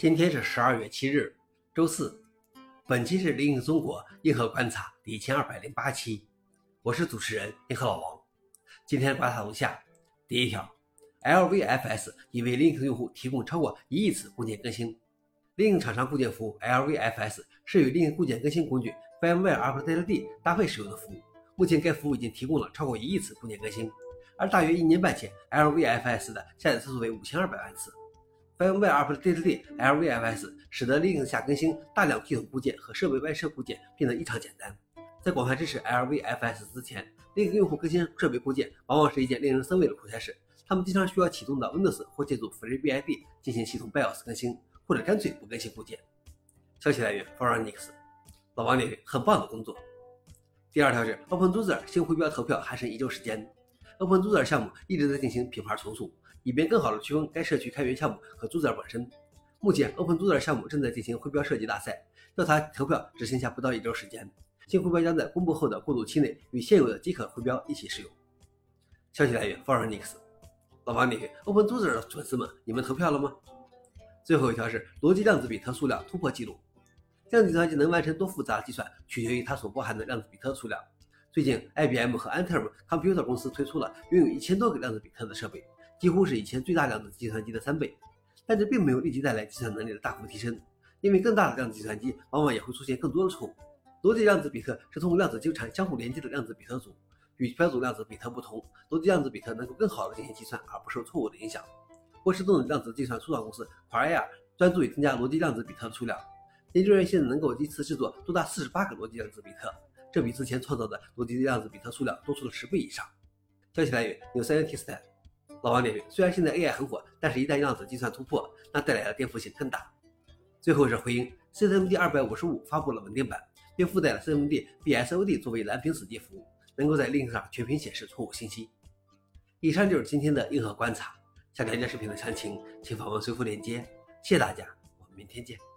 今天是十二月七日，周四。本期是《另一中国硬核观察》第一千二百零八期，我是主持人硬核老王。今天观察如下：第一条，LVFS 已为 Linux 用户提供超过一亿次固件更新。Linux 厂商固件服务 LVFS 是与 Linux 固件更新工具 Firmware Update 搭配使用的服务。目前该服务已经提供了超过一亿次固件更新，而大约一年半前，LVFS 的下载次数为五千二百万次。Firmware Update LVFS 使得 Linux 下更新大量系统固件和设备外设固件变得异常简单。在广泛支持 LVFS 之前，Linux 用户更新设备固件往往是一件令人生畏的苦差事。他们经常需要启动的 Windows 或借助 FreeBSD 进行系统 BIOS 更新，或者干脆不更新固件。消息来源 f o r u n i x 老王点评：很棒的工作。第二条是 OpenZoozer 新徽标投票还剩一周时间。OpenZoozer 项目一直在进行品牌重塑。以便更好地区分该社区开源项目和 Zoozer 本身。目前，OpenZoozer 项目正在进行徽标设计大赛，调查投票只剩下不到一周时间。新徽标将在公布后的过渡期内与现有的即可徽标一起使用。消息来源 f o r e i g n x 老王你 OpenZoozer 的粉丝们，你们投票了吗？最后一条是逻辑量子比特数量突破记录。量子计算机能完成多复杂计算，取决于它所包含的量子比特数量。最近，IBM 和 Anthem Computer 公司推出了拥有一千多个量子比特的设备。几乎是以前最大量子计算机的三倍，但这并没有立即带来计算能力的大幅提升，因为更大的量子计算机往往也会出现更多的错误。逻辑量子比特是通过量子纠缠相互连接的量子比特组，与标准量子比特不同，逻辑量子比特能够更好的进行计算而不受错误的影响。波士顿量子计算初创公司 Qualia 专注于增加逻辑量子比特的数量，研究人员现在能够一次制作多达四十八个逻辑量子比特，这比之前创造的逻辑量子比特数量多出了十倍以上。消息来源：New Scientist。老王点评：虽然现在 AI 很火，但是一旦量子计算突破，那带来的颠覆性更大。最后是回应，CMD 二百五十五发布了稳定版，并附带了 CMD BSOD 作为蓝屏死机服务，能够在 Linux 上全屏显示错误信息。以上就是今天的硬核观察。想了解视频的详情，请访问随附链接。谢谢大家，我们明天见。